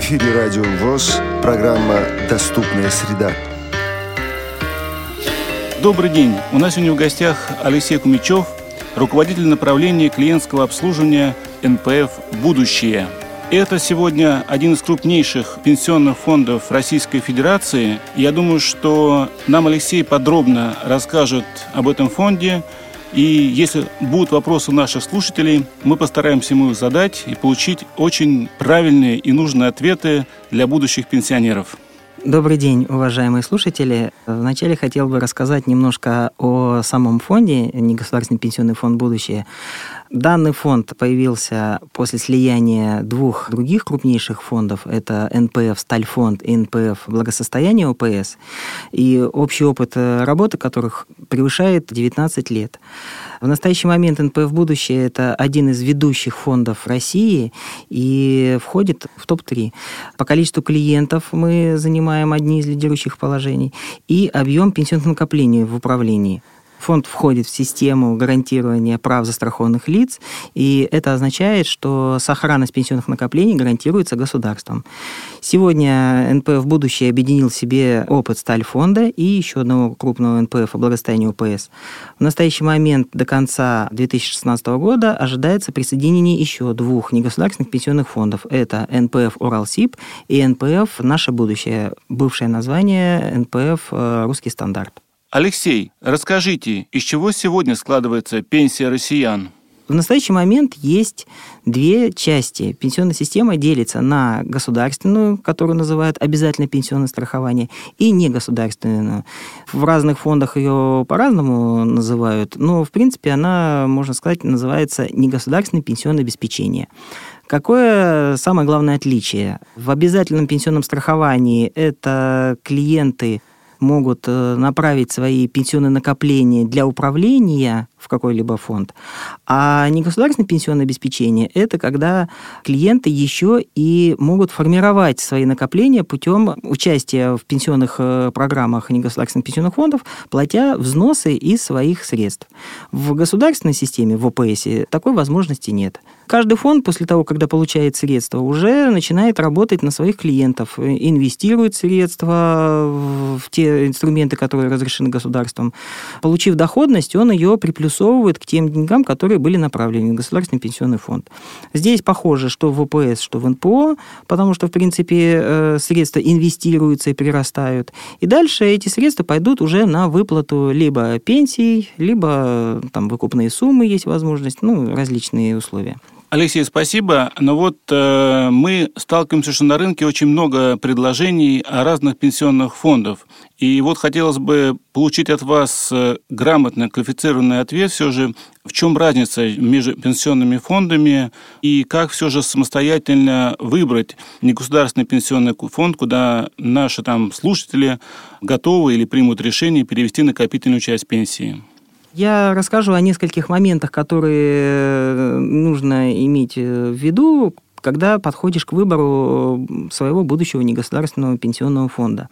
эфире Радио ВОЗ, программа «Доступная среда». Добрый день. У нас сегодня в гостях Алексей Кумичев, руководитель направления клиентского обслуживания НПФ «Будущее». Это сегодня один из крупнейших пенсионных фондов Российской Федерации. Я думаю, что нам Алексей подробно расскажет об этом фонде – и если будут вопросы наших слушателей, мы постараемся ему их задать и получить очень правильные и нужные ответы для будущих пенсионеров. Добрый день, уважаемые слушатели. Вначале хотел бы рассказать немножко о самом фонде, негосударственный пенсионный фонд «Будущее». Данный фонд появился после слияния двух других крупнейших фондов. Это НПФ «Стальфонд» и НПФ «Благосостояние ОПС». И общий опыт э, работы которых превышает 19 лет. В настоящий момент НПФ «Будущее» — это один из ведущих фондов России и входит в топ-3. По количеству клиентов мы занимаем одни из лидирующих положений и объем пенсионных накоплений в управлении – Фонд входит в систему гарантирования прав застрахованных лиц, и это означает, что сохранность пенсионных накоплений гарантируется государством. Сегодня НПФ «Будущее» объединил в себе опыт сталь фонда и еще одного крупного НПФ о благосостоянии ОПС. В настоящий момент до конца 2016 года ожидается присоединение еще двух негосударственных пенсионных фондов. Это НПФ «Уралсиб» и НПФ «Наше будущее», бывшее название НПФ э, «Русский стандарт». Алексей, расскажите, из чего сегодня складывается пенсия россиян? В настоящий момент есть две части. Пенсионная система делится на государственную, которую называют обязательное пенсионное страхование, и негосударственную. В разных фондах ее по-разному называют, но, в принципе, она, можно сказать, называется негосударственное пенсионное обеспечение. Какое самое главное отличие? В обязательном пенсионном страховании это клиенты могут э, направить свои пенсионные накопления для управления в какой-либо фонд. А негосударственное пенсионное обеспечение – это когда клиенты еще и могут формировать свои накопления путем участия в пенсионных э, программах негосударственных пенсионных фондов, платя взносы из своих средств. В государственной системе, в ОПС, такой возможности нет. Каждый фонд после того, когда получает средства, уже начинает работать на своих клиентов, инвестирует средства в те инструменты, которые разрешены государством. Получив доходность, он ее приплюсовывает к тем деньгам, которые были направлены в Государственный пенсионный фонд. Здесь похоже, что в ВПС, что в НПО, потому что, в принципе, э, средства инвестируются и прирастают. И дальше эти средства пойдут уже на выплату либо пенсий, либо там выкупные суммы есть возможность, ну, различные условия. Алексей, спасибо. Но вот э, мы сталкиваемся, что на рынке очень много предложений о разных пенсионных фондов. И вот хотелось бы получить от вас э, грамотный, квалифицированный ответ все же, в чем разница между пенсионными фондами и как все же самостоятельно выбрать негосударственный пенсионный фонд, куда наши там слушатели готовы или примут решение перевести накопительную часть пенсии. Я расскажу о нескольких моментах, которые э, нужно иметь э, в виду, когда подходишь к выбору своего будущего негосударственного пенсионного фонда.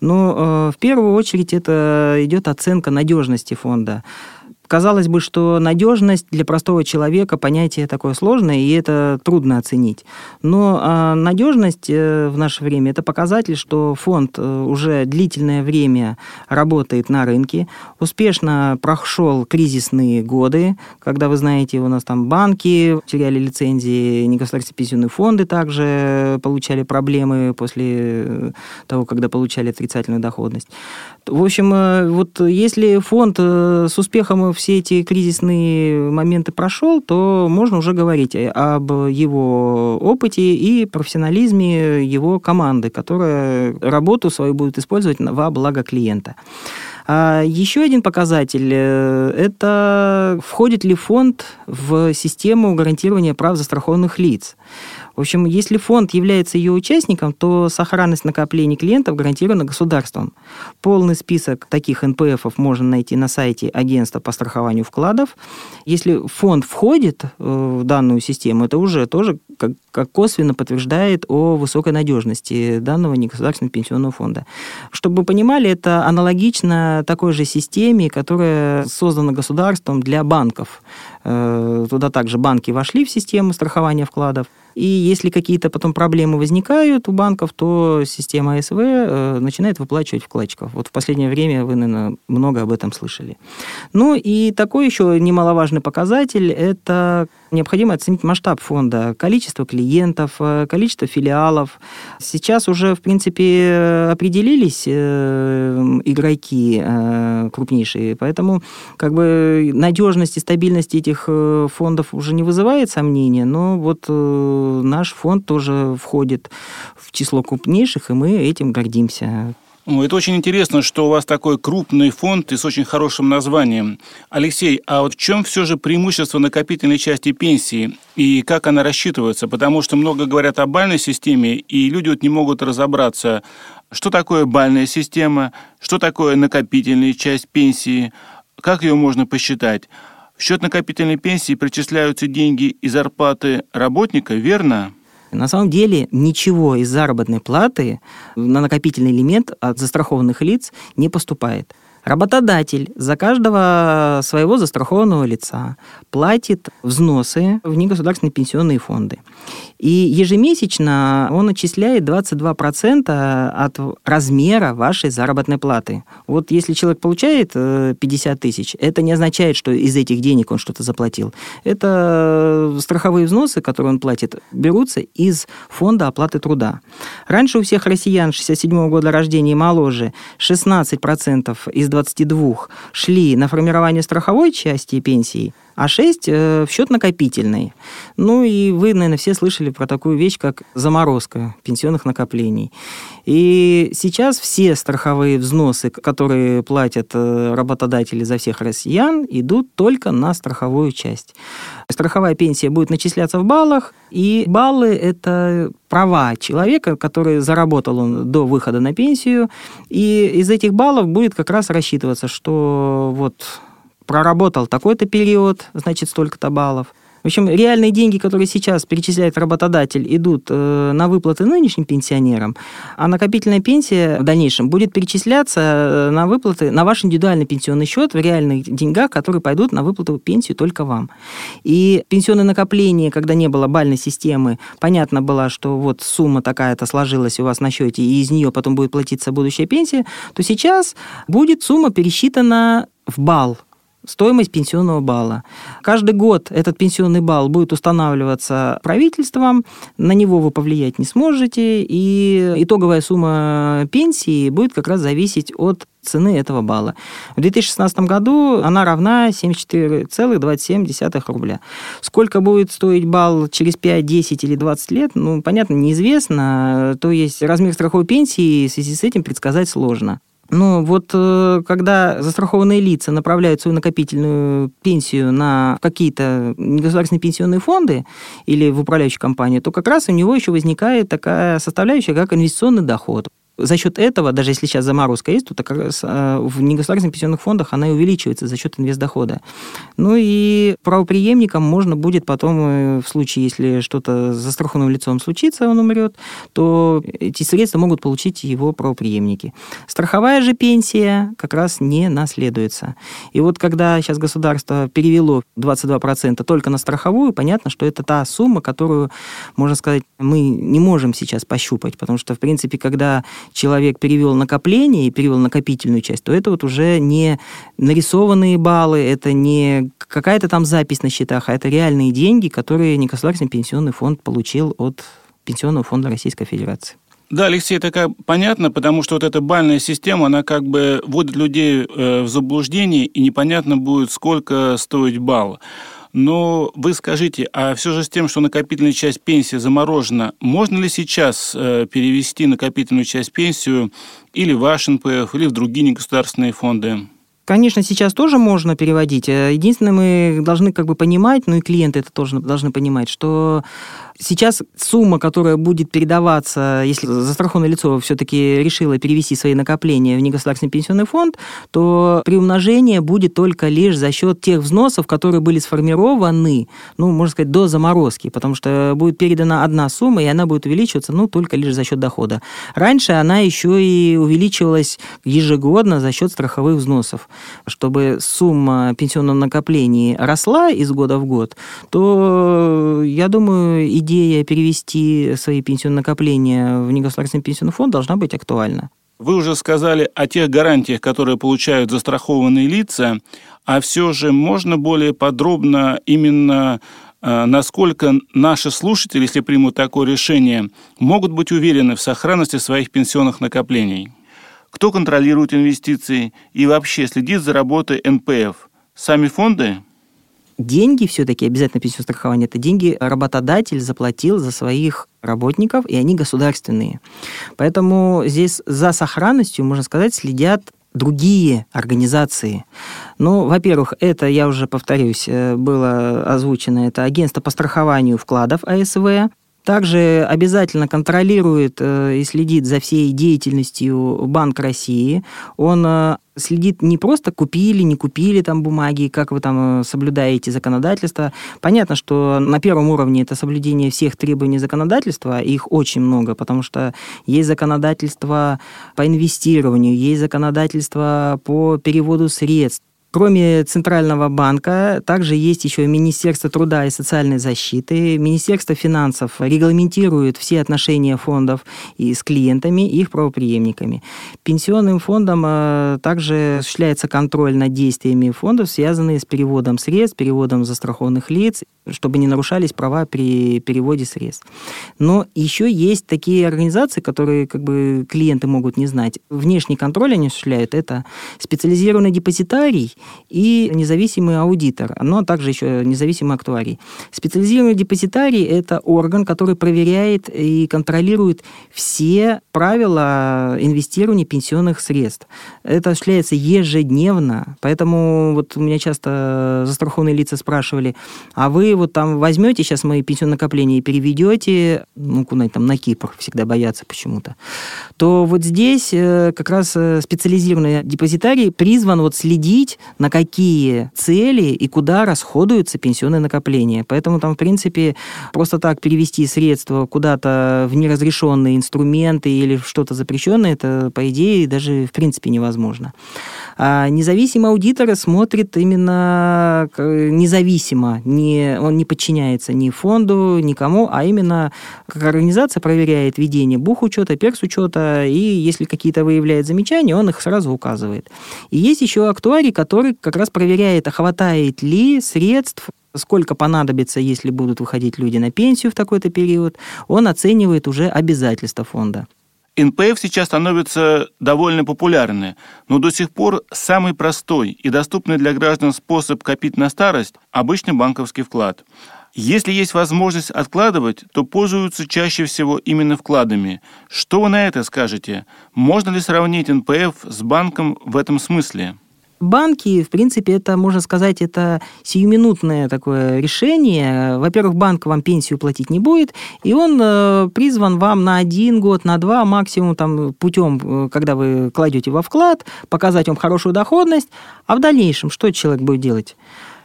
Но э, в первую очередь это идет оценка надежности фонда. Казалось бы, что надежность для простого человека понятие такое сложное, и это трудно оценить. Но а, надежность э, в наше время это показатель, что фонд э, уже длительное время работает на рынке, успешно прошел кризисные годы, когда, вы знаете, у нас там банки теряли лицензии, негосударственные пенсионные фонды также получали проблемы после того, когда получали отрицательную доходность. В общем, э, вот если фонд с успехом все эти кризисные моменты прошел, то можно уже говорить об его опыте и профессионализме его команды, которая работу свою будет использовать во благо клиента. А еще один показатель э, – это входит ли фонд в систему гарантирования прав застрахованных лиц. В общем, если фонд является ее участником, то сохранность накоплений клиентов гарантирована государством. Полный список таких НПФов можно найти на сайте агентства по страхованию вкладов. Если фонд входит э, в данную систему, это уже тоже как, как косвенно подтверждает о высокой надежности данного негосударственного пенсионного фонда. Чтобы вы понимали, это аналогично такой же системе, которая создана государством для банков. Э, туда также банки вошли в систему страхования вкладов. И если какие-то потом проблемы возникают у банков, то система АСВ э, начинает выплачивать вкладчиков. Вот в последнее время вы, наверное, много об этом слышали. Ну и такой еще немаловажный показатель – это необходимо оценить масштаб фонда, количество клиентов, э, количество филиалов. Сейчас уже, в принципе, определились э, игроки э, крупнейшие, поэтому как бы надежность и стабильность этих фондов уже не вызывает сомнения, но вот наш фонд тоже входит в число крупнейших, и мы этим гордимся. Это очень интересно, что у вас такой крупный фонд и с очень хорошим названием. Алексей, а вот в чем все же преимущество накопительной части пенсии и как она рассчитывается? Потому что много говорят о бальной системе, и люди вот не могут разобраться, что такое бальная система, что такое накопительная часть пенсии, как ее можно посчитать. В счет накопительной пенсии причисляются деньги и зарплаты работника, верно? На самом деле ничего из заработной платы на накопительный элемент от застрахованных лиц не поступает. Работодатель за каждого своего застрахованного лица платит взносы в негосударственные пенсионные фонды. И ежемесячно он отчисляет 22% от размера вашей заработной платы. Вот если человек получает 50 э, тысяч, это не означает, что из этих денег он что-то заплатил. Это страховые взносы, которые он платит, берутся из фонда оплаты труда. Раньше у всех россиян 67 года рождения и моложе 16% из 22 шли на формирование страховой части пенсии, а 6 э, в счет накопительный. Ну и вы, наверное, все слышали про такую вещь, как заморозка пенсионных накоплений. И сейчас все страховые взносы, которые платят э, работодатели за всех россиян, идут только на страховую часть. Страховая пенсия будет начисляться в баллах, и баллы – это права человека, который заработал он до выхода на пенсию, и из этих баллов будет как раз рассчитываться, что вот проработал такой-то период, значит, столько-то баллов – в общем, реальные деньги, которые сейчас перечисляет работодатель, идут э, на выплаты нынешним пенсионерам, а накопительная пенсия в дальнейшем будет перечисляться э, на выплаты на ваш индивидуальный пенсионный счет в реальных деньгах, которые пойдут на выплату пенсии только вам. И пенсионное накопление, когда не было бальной системы, понятно было, что вот сумма такая-то сложилась у вас на счете, и из нее потом будет платиться будущая пенсия, то сейчас будет сумма пересчитана в балл стоимость пенсионного балла. Каждый год этот пенсионный балл будет устанавливаться правительством, на него вы повлиять не сможете, и итоговая сумма пенсии будет как раз зависеть от цены этого балла. В 2016 году она равна 74,27 рубля. Сколько будет стоить балл через 5, 10 или 20 лет, ну, понятно, неизвестно. То есть размер страховой пенсии в связи с этим предсказать сложно. Ну, вот э, когда застрахованные лица направляют свою накопительную пенсию на какие-то государственные пенсионные фонды или в управляющую компанию, то как раз у него еще возникает такая составляющая, как инвестиционный доход за счет этого, даже если сейчас заморозка есть, то как раз э, в негосударственных пенсионных фондах она и увеличивается за счет инвестдохода. Ну и правоприемникам можно будет потом, э, в случае, если что-то с застрахованным лицом случится, он умрет, то эти средства могут получить его правоприемники. Страховая же пенсия как раз не наследуется. И вот когда сейчас государство перевело 22% только на страховую, понятно, что это та сумма, которую, можно сказать, мы не можем сейчас пощупать, потому что, в принципе, когда человек перевел накопление и перевел накопительную часть, то это вот уже не нарисованные баллы, это не какая-то там запись на счетах, а это реальные деньги, которые негосударственный пенсионный фонд получил от Пенсионного фонда Российской Федерации. Да, Алексей, это понятно, потому что вот эта бальная система, она как бы вводит людей э, в заблуждение, и непонятно будет, сколько стоить балл. Но вы скажите, а все же с тем, что накопительная часть пенсии заморожена, можно ли сейчас э, перевести накопительную часть пенсию или в ваш НПФ, или в другие негосударственные фонды? Конечно, сейчас тоже можно переводить. Э, единственное, мы должны как бы понимать, ну и клиенты это тоже должны понимать, что Сейчас сумма, которая будет передаваться, если застрахованное лицо все-таки решило перевести свои накопления в негосударственный пенсионный фонд, то приумножение будет только лишь за счет тех взносов, которые были сформированы, ну, можно сказать, до заморозки, потому что будет передана одна сумма, и она будет увеличиваться, ну, только лишь за счет дохода. Раньше она еще и увеличивалась ежегодно за счет страховых взносов. Чтобы сумма пенсионного накопления росла из года в год, то, я думаю, и идея перевести свои пенсионные накопления в негосударственный пенсионный фонд должна быть актуальна. Вы уже сказали о тех гарантиях, которые получают застрахованные лица, а все же можно более подробно именно э, насколько наши слушатели, если примут такое решение, могут быть уверены в сохранности своих пенсионных накоплений? Кто контролирует инвестиции и вообще следит за работой НПФ? Сами фонды? Деньги все-таки, обязательно пенсионное страхование, это деньги работодатель заплатил за своих работников, и они государственные. Поэтому здесь за сохранностью, можно сказать, следят другие организации. Ну, во-первых, это, я уже повторюсь, э, было озвучено, это агентство по страхованию вкладов АСВ, также обязательно контролирует э, и следит за всей деятельностью Банк России. Он э, следит не просто купили, не купили там бумаги, как вы там э, соблюдаете законодательство. Понятно, что на первом уровне это соблюдение всех требований законодательства, их очень много, потому что есть законодательство по инвестированию, есть законодательство по переводу средств, Кроме Центрального банка, также есть еще Министерство труда и социальной защиты. Министерство финансов регламентирует все отношения фондов и с клиентами, и их правоприемниками. Пенсионным фондом э, также осуществляется контроль над действиями фондов, связанные с переводом средств, переводом застрахованных лиц, чтобы не нарушались права при переводе средств. Но еще есть такие организации, которые как бы клиенты могут не знать. Внешний контроль они осуществляют. Это специализированный депозитарий и независимый аудитор, но также еще независимый актуарий. Специализированный депозитарий – это орган, который проверяет и контролирует все правила инвестирования пенсионных средств. Это осуществляется ежедневно, поэтому вот у меня часто застрахованные лица спрашивали, а вы вот там возьмете сейчас мои пенсионные накопления и переведете, ну, куда-нибудь там на Кипр, всегда боятся почему-то, то вот здесь э, как раз э, специализированный депозитарий призван вот следить на какие цели и куда расходуются пенсионные накопления. Поэтому там, в принципе, просто так перевести средства куда-то в неразрешенные инструменты или что-то запрещенное, это, по идее, даже в принципе невозможно. А независимый аудитор смотрит именно независимо, не, он не подчиняется ни фонду, никому, а именно как организация проверяет ведение бухучета, персучета, и если какие-то выявляет замечания, он их сразу указывает. И есть еще актуарий, который как раз проверяет, а хватает ли средств сколько понадобится, если будут выходить люди на пенсию в такой-то период, он оценивает уже обязательства фонда. НПФ сейчас становится довольно популярны, но до сих пор самый простой и доступный для граждан способ копить на старость – обычный банковский вклад. Если есть возможность откладывать, то пользуются чаще всего именно вкладами. Что вы на это скажете? Можно ли сравнить НПФ с банком в этом смысле? Банки, в принципе, это, можно сказать, это сиюминутное такое решение. Во-первых, банк вам пенсию платить не будет, и он э, призван вам на один год, на два максимум, там, путем, э, когда вы кладете во вклад, показать вам хорошую доходность, а в дальнейшем что человек будет делать?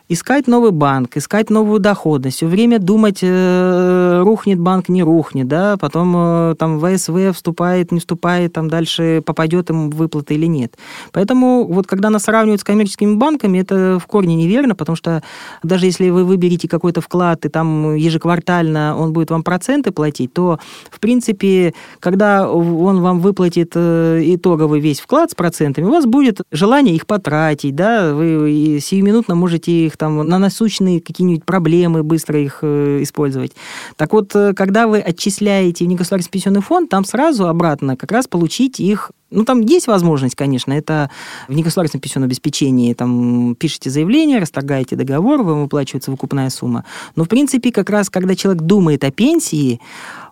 Искать новый банк, искать новую доходность, все время думать, э, рухнет банк, не рухнет, да, потом э, там ВСВ вступает, не вступает, там дальше попадет им выплата или нет. Поэтому вот когда нас сравнивают с коммерческими банками, это в корне неверно, потому что даже если вы выберете какой-то вклад, и там ежеквартально он будет вам проценты платить, то, в принципе, когда он вам выплатит э, итоговый весь вклад с процентами, у вас будет желание их потратить, да, вы сиюминутно можете их там на насущные какие-нибудь проблемы, быстро их э, использовать. Так вот, э, когда вы отчисляете в негосударственный пенсионный фонд, там сразу обратно как раз получить их ну, там есть возможность, конечно, это в негосударственном пенсионном обеспечении, там, пишете заявление, расторгаете договор, вам выплачивается выкупная сумма. Но, в принципе, как раз, когда человек думает о пенсии,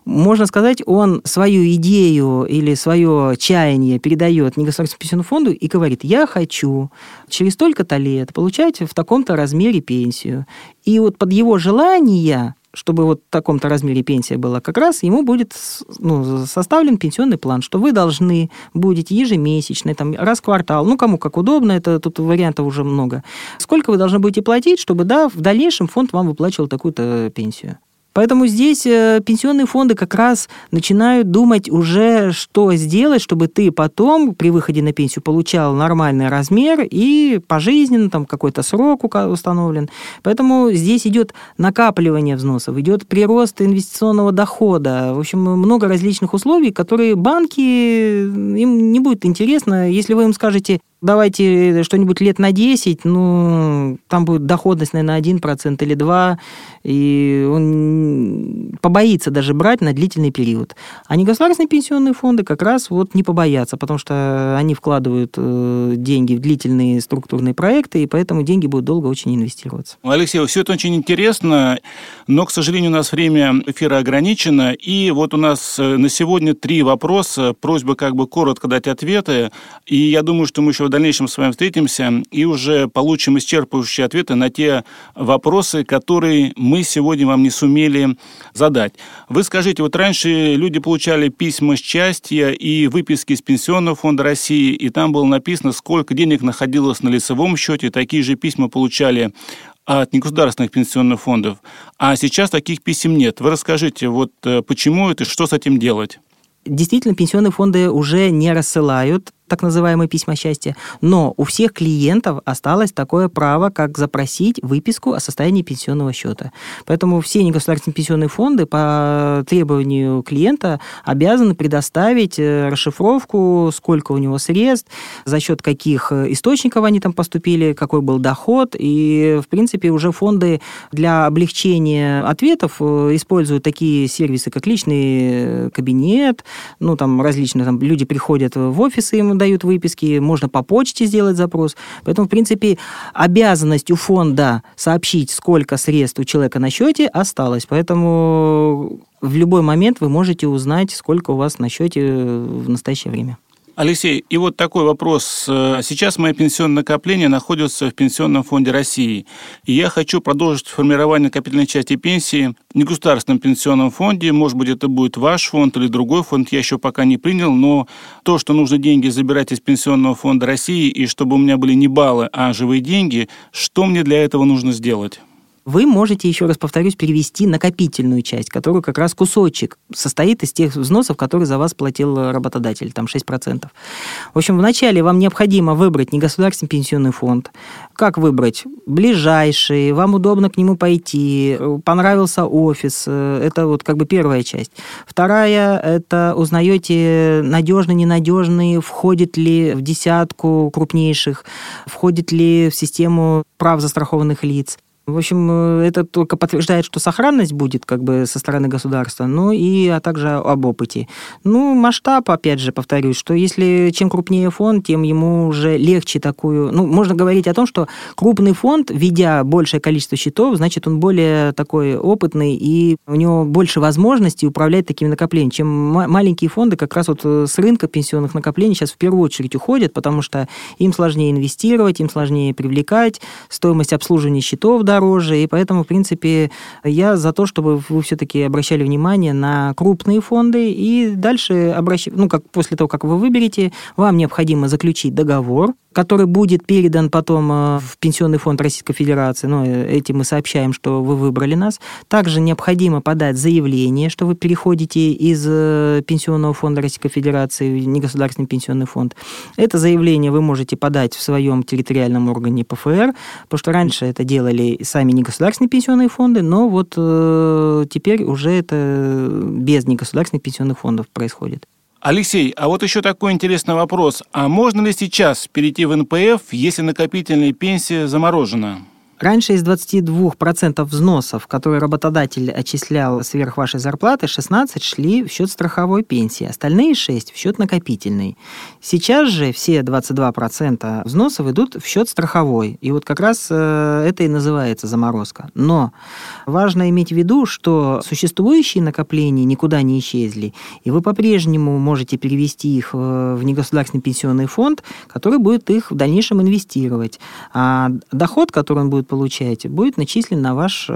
можно сказать, он свою идею или свое чаяние передает негосударственному пенсионному фонду и говорит, я хочу через столько-то лет получать в таком-то размере пенсию. И вот под его желание чтобы вот в таком-то размере пенсия была, как раз ему будет ну, составлен пенсионный план, что вы должны будете ежемесячно, там, раз в квартал, ну, кому как удобно, это тут вариантов уже много. Сколько вы должны будете платить, чтобы, да, в дальнейшем фонд вам выплачивал такую-то пенсию. Поэтому здесь э, пенсионные фонды как раз начинают думать уже, что сделать, чтобы ты потом при выходе на пенсию получал нормальный размер и пожизненно, там какой-то срок установлен. Поэтому здесь идет накапливание взносов, идет прирост инвестиционного дохода. В общем, много различных условий, которые банки, им не будет интересно, если вы им скажете, давайте что-нибудь лет на 10, ну, там будет доходность, наверное, 1% или 2%, и он побоится даже брать на длительный период. А негосударственные пенсионные фонды как раз вот не побоятся, потому что они вкладывают э, деньги в длительные структурные проекты, и поэтому деньги будут долго очень инвестироваться. Алексей, все это очень интересно, но, к сожалению, у нас время эфира ограничено, и вот у нас э, на сегодня три вопроса, просьба как бы коротко дать ответы, и я думаю, что мы еще в дальнейшем с вами встретимся и уже получим исчерпывающие ответы на те вопросы, которые мы сегодня вам не сумели задать. Вы скажите, вот раньше люди получали письма счастья и выписки из Пенсионного фонда России, и там было написано, сколько денег находилось на лицевом счете. Такие же письма получали от негосударственных пенсионных фондов. А сейчас таких писем нет. Вы расскажите, вот э, почему это, что с этим делать? Действительно, пенсионные фонды уже не рассылают так называемые письма счастья, но у всех клиентов осталось такое право, как запросить выписку о состоянии пенсионного счета. Поэтому все негосударственные пенсионные фонды по требованию клиента обязаны предоставить э, расшифровку, сколько у него средств, за счет каких э, источников они там поступили, какой был доход. И, в принципе, уже фонды для облегчения ответов э, используют такие сервисы, как личный кабинет, ну, там различные там, люди приходят в офисы, им дают выписки, можно по почте сделать запрос. Поэтому, в принципе, обязанность у фонда сообщить, сколько средств у человека на счете, осталась. Поэтому в любой момент вы можете узнать, сколько у вас на счете в настоящее время. Алексей, и вот такой вопрос. Э, сейчас мои пенсионные накопления находятся в Пенсионном фонде России. И я хочу продолжить формирование накопительной части пенсии в негосударственном пенсионном фонде. Может быть, это будет ваш фонд или другой фонд, я еще пока не принял. Но то, что нужно деньги забирать из Пенсионного фонда России, и чтобы у меня были не баллы, а живые деньги, что мне для этого нужно сделать? Вы можете, еще раз повторюсь, перевести накопительную часть, которую как раз кусочек состоит из тех взносов, которые за вас платил работодатель, там 6%. В общем, вначале вам необходимо выбрать негосударственный пенсионный фонд. Как выбрать? Ближайший, вам удобно к нему пойти, понравился офис. Это вот как бы первая часть. Вторая, это узнаете надежный, ненадежный, входит ли в десятку крупнейших, входит ли в систему прав застрахованных лиц. В общем, э, это только подтверждает, что сохранность будет как бы со стороны государства, ну и а также об опыте. Ну, масштаб, опять же, повторюсь, что если чем крупнее фонд, тем ему уже легче такую... Ну, можно говорить о том, что крупный фонд, ведя большее количество счетов, значит, он более такой опытный, и у него больше возможностей управлять такими накоплениями, чем маленькие фонды как раз вот э, с рынка пенсионных накоплений сейчас в первую очередь уходят, потому что им сложнее инвестировать, им сложнее привлекать, стоимость обслуживания счетов, да, дороже, и поэтому, в принципе, я за то, чтобы вы все-таки обращали внимание на крупные фонды, и дальше, обращ... ну, как после того, как вы выберете, вам необходимо заключить договор, который будет передан потом э, в Пенсионный фонд Российской Федерации. Ну, э, этим мы сообщаем, что вы выбрали нас. Также необходимо подать заявление, что вы переходите из э, Пенсионного фонда Российской Федерации в негосударственный пенсионный фонд. Это заявление вы можете подать в своем территориальном органе ПФР, потому что раньше это делали сами негосударственные пенсионные фонды, но вот э, теперь уже это без негосударственных пенсионных фондов происходит. Алексей, а вот еще такой интересный вопрос. А можно ли сейчас перейти в НПФ, если накопительная пенсия заморожена? Раньше из 22% взносов, которые работодатель отчислял сверх вашей зарплаты, 16 шли в счет страховой пенсии, остальные 6 в счет накопительной. Сейчас же все 22% взносов идут в счет страховой. И вот как раз э, это и называется заморозка. Но важно иметь в виду, что существующие накопления никуда не исчезли, и вы по-прежнему можете перевести их в негосударственный пенсионный фонд, который будет их в дальнейшем инвестировать. А доход, который он будет получаете, будет начислен на ваш э,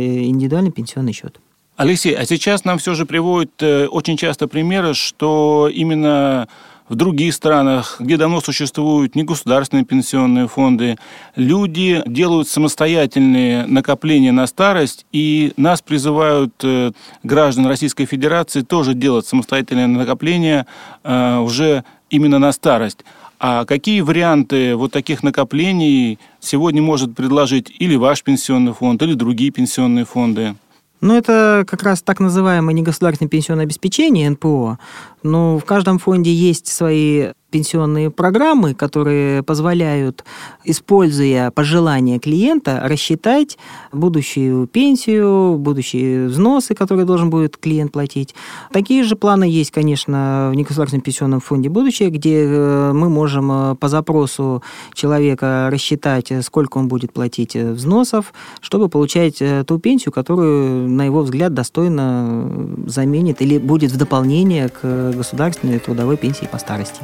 индивидуальный пенсионный счет. Алексей, а сейчас нам все же приводят э, очень часто примеры, что именно в других странах, где давно существуют негосударственные пенсионные фонды, люди делают самостоятельные накопления на старость, и нас призывают э, граждан Российской Федерации тоже делать самостоятельные накопления уже именно на старость. А какие варианты вот таких накоплений сегодня может предложить или ваш пенсионный фонд, или другие пенсионные фонды? Ну, это как раз так называемое негосударственное пенсионное обеспечение, НПО. Но в каждом фонде есть свои пенсионные программы, которые позволяют, используя пожелания клиента, рассчитать будущую пенсию, будущие взносы, которые должен будет клиент платить. Такие же планы есть, конечно, в негосударственном пенсионном фонде «Будущее», где э, мы можем э, по запросу человека рассчитать, сколько он будет платить взносов, чтобы получать э, ту пенсию, которую, на его взгляд, достойно заменит или будет в дополнение к государственной трудовой пенсии по старости.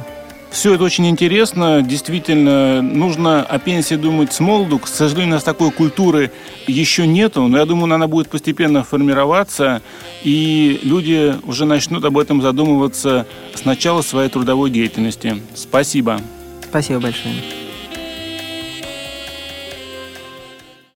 Все это очень интересно. Действительно, нужно о пенсии думать с молоду. К сожалению, у нас такой культуры еще нету, но я думаю, она будет постепенно формироваться, и люди уже начнут об этом задумываться с начала своей трудовой деятельности. Спасибо. Спасибо большое.